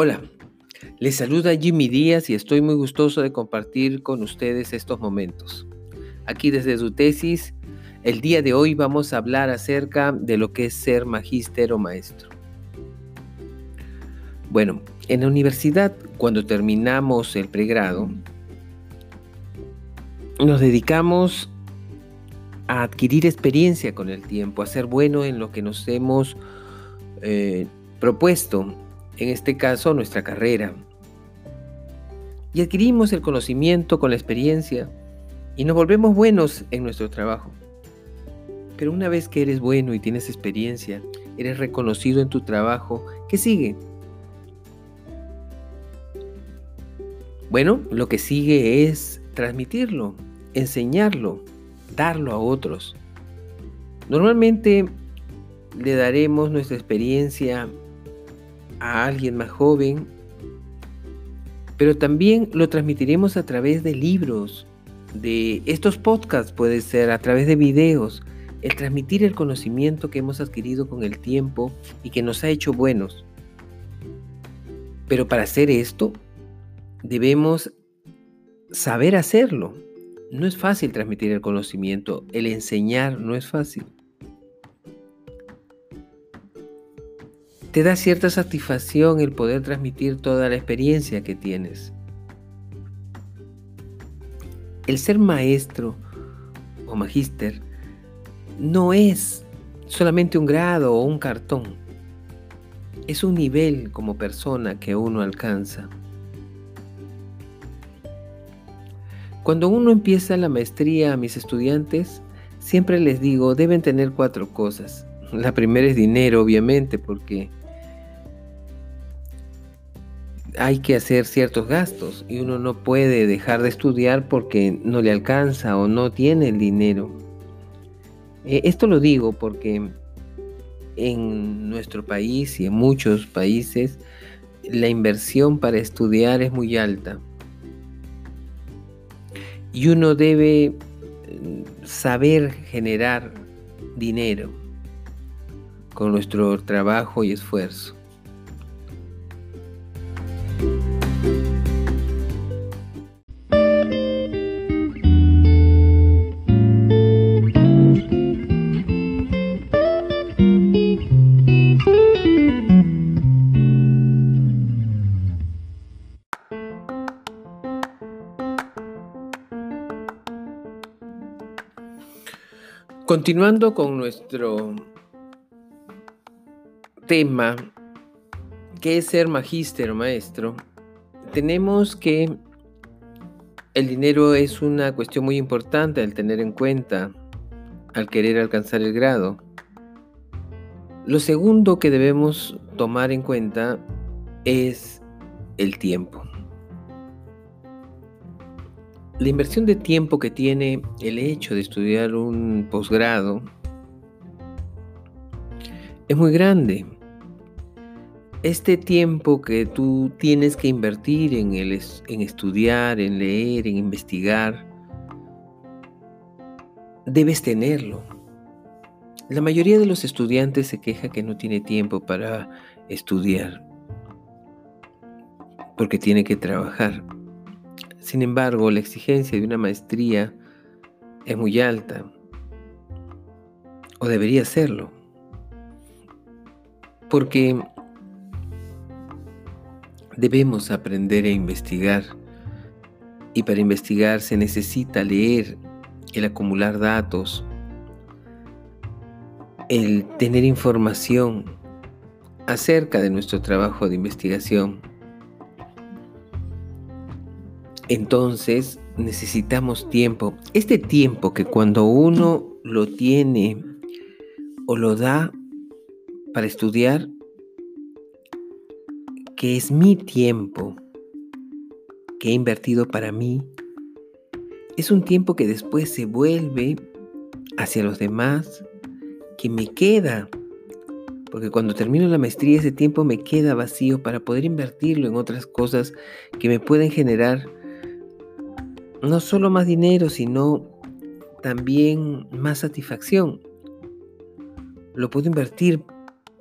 Hola, les saluda Jimmy Díaz y estoy muy gustoso de compartir con ustedes estos momentos. Aquí desde su tesis, el día de hoy vamos a hablar acerca de lo que es ser magíster o maestro. Bueno, en la universidad, cuando terminamos el pregrado, nos dedicamos a adquirir experiencia con el tiempo, a ser bueno en lo que nos hemos eh, propuesto en este caso nuestra carrera. Y adquirimos el conocimiento con la experiencia y nos volvemos buenos en nuestro trabajo. Pero una vez que eres bueno y tienes experiencia, eres reconocido en tu trabajo, ¿qué sigue? Bueno, lo que sigue es transmitirlo, enseñarlo, darlo a otros. Normalmente le daremos nuestra experiencia a alguien más joven, pero también lo transmitiremos a través de libros, de estos podcasts, puede ser a través de videos, el transmitir el conocimiento que hemos adquirido con el tiempo y que nos ha hecho buenos. Pero para hacer esto, debemos saber hacerlo. No es fácil transmitir el conocimiento, el enseñar no es fácil. Te da cierta satisfacción el poder transmitir toda la experiencia que tienes. El ser maestro o magíster no es solamente un grado o un cartón. Es un nivel como persona que uno alcanza. Cuando uno empieza la maestría a mis estudiantes, siempre les digo, deben tener cuatro cosas. La primera es dinero, obviamente, porque hay que hacer ciertos gastos y uno no puede dejar de estudiar porque no le alcanza o no tiene el dinero. Eh, esto lo digo porque en nuestro país y en muchos países la inversión para estudiar es muy alta. Y uno debe mm, saber generar dinero con nuestro trabajo y esfuerzo. Continuando con nuestro tema, que es ser magíster o maestro, tenemos que el dinero es una cuestión muy importante al tener en cuenta al querer alcanzar el grado. Lo segundo que debemos tomar en cuenta es el tiempo. La inversión de tiempo que tiene el hecho de estudiar un posgrado es muy grande. Este tiempo que tú tienes que invertir en, el, en estudiar, en leer, en investigar, debes tenerlo. La mayoría de los estudiantes se queja que no tiene tiempo para estudiar porque tiene que trabajar. Sin embargo, la exigencia de una maestría es muy alta, o debería serlo, porque debemos aprender a investigar, y para investigar se necesita leer, el acumular datos, el tener información acerca de nuestro trabajo de investigación. Entonces necesitamos tiempo. Este tiempo que cuando uno lo tiene o lo da para estudiar, que es mi tiempo que he invertido para mí, es un tiempo que después se vuelve hacia los demás, que me queda. Porque cuando termino la maestría ese tiempo me queda vacío para poder invertirlo en otras cosas que me pueden generar no solo más dinero, sino también más satisfacción. Lo puedo invertir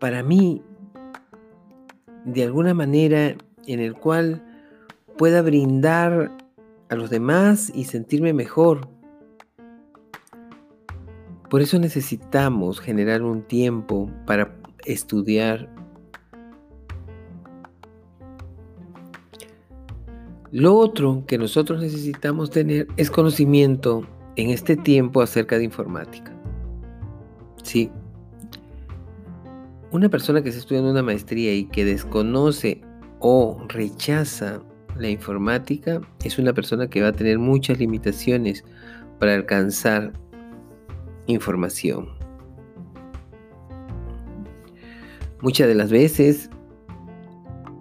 para mí de alguna manera en el cual pueda brindar a los demás y sentirme mejor. Por eso necesitamos generar un tiempo para estudiar. Lo otro que nosotros necesitamos tener es conocimiento en este tiempo acerca de informática. Sí. Una persona que está estudiando una maestría y que desconoce o rechaza la informática es una persona que va a tener muchas limitaciones para alcanzar información. Muchas de las veces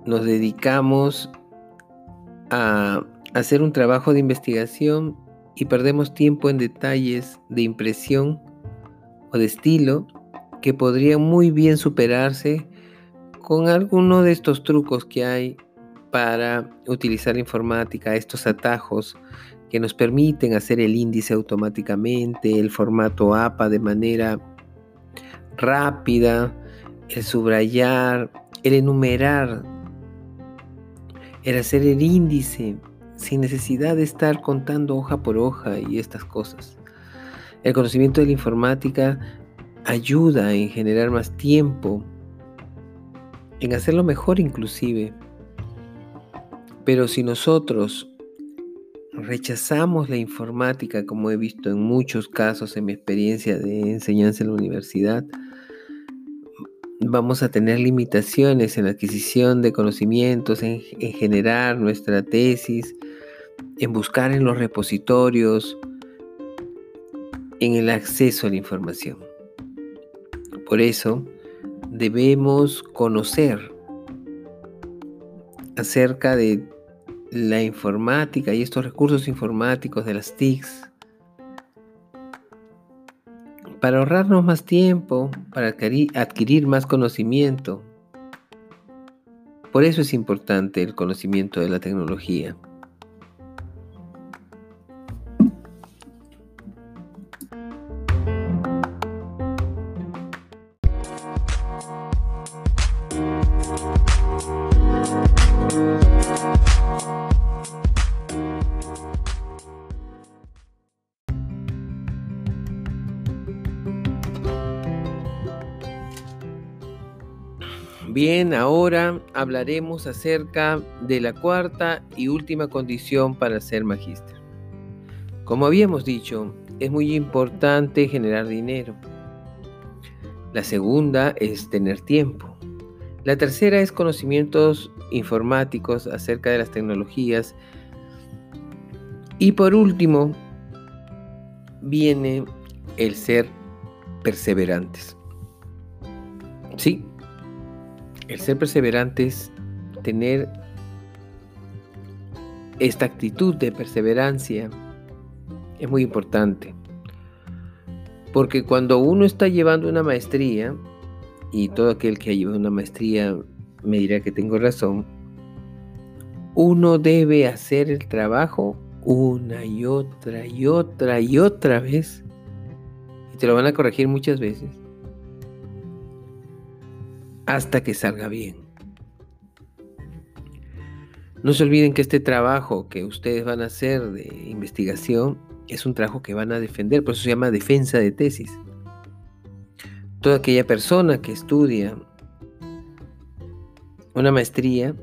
nos dedicamos hacer un trabajo de investigación y perdemos tiempo en detalles de impresión o de estilo que podrían muy bien superarse con alguno de estos trucos que hay para utilizar informática, estos atajos que nos permiten hacer el índice automáticamente, el formato APA de manera rápida, el subrayar, el enumerar, el hacer el índice sin necesidad de estar contando hoja por hoja y estas cosas. El conocimiento de la informática ayuda en generar más tiempo, en hacerlo mejor inclusive. Pero si nosotros rechazamos la informática, como he visto en muchos casos en mi experiencia de enseñanza en la universidad, vamos a tener limitaciones en la adquisición de conocimientos, en, generar nuestra tesis, en buscar en los repositorios, en el acceso a la información. Por eso debemos conocer acerca de la informática y estos recursos informáticos de las TICs para ahorrarnos más tiempo, para adquirir, más conocimiento. Por eso es importante el conocimiento de la tecnología. Bien, ahora hablaremos acerca de la cuarta y última condición para ser magíster. Como habíamos dicho, es muy importante generar dinero. La segunda es tener tiempo. La tercera es conocimientos informáticos acerca de las tecnologías. Y por último, viene el ser perseverantes. Sí, el ser perseverante es tener esta actitud de perseverancia. Es muy importante. Porque cuando uno está llevando una maestría, y todo aquel que ha llevado una maestría me dirá que tengo razón, uno debe hacer el trabajo una y otra y otra y otra vez. Y te lo van a corregir muchas veces hasta que salga bien. No se olviden que este trabajo que ustedes van a hacer de investigación es un trabajo que van a defender, por eso se llama defensa de tesis. Toda aquella persona que estudia una maestría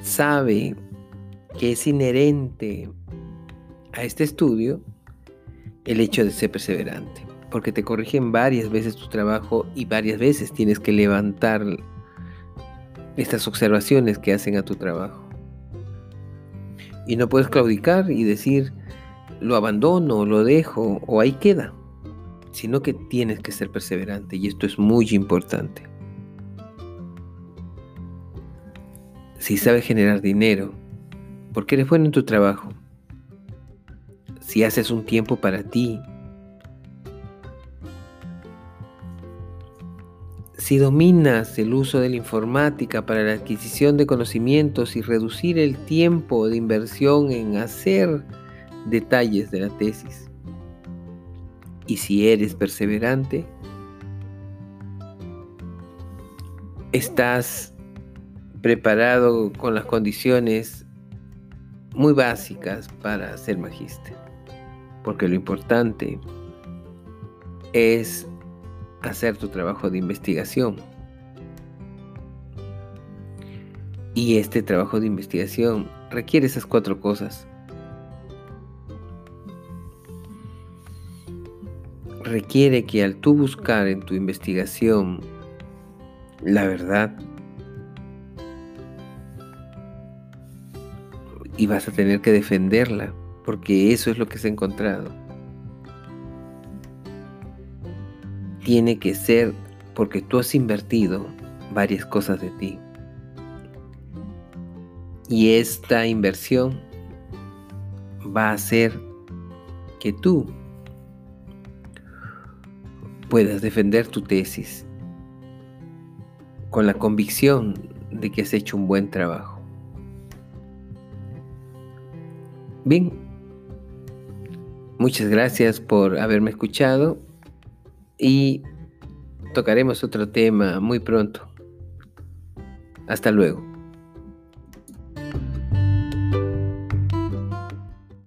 sabe que es inherente a este estudio el hecho de ser perseverante porque te corrigen varias veces tu trabajo y varias veces tienes que levantar estas observaciones que hacen a tu trabajo. Y no puedes claudicar y decir, lo abandono, lo dejo o ahí queda, sino que tienes que ser perseverante y esto es muy importante. Si sabes generar dinero, porque eres bueno en tu trabajo, si haces un tiempo para ti, Si dominas el uso de la informática para la adquisición de conocimientos y reducir el tiempo de inversión en hacer detalles de la tesis, y si eres perseverante, estás preparado con las condiciones muy básicas para ser magíster. Porque lo importante es hacer tu trabajo de investigación. Y este trabajo de investigación requiere esas cuatro cosas. Requiere que al tú buscar en tu investigación la verdad, y vas a tener que defenderla, porque eso es lo que se ha encontrado. Tiene que ser porque tú has invertido varias cosas de ti. Y esta inversión va a hacer que tú puedas defender tu tesis con la convicción de que has hecho un buen trabajo. Bien, muchas gracias por haberme escuchado y tocaremos otro tema muy pronto. Hasta luego.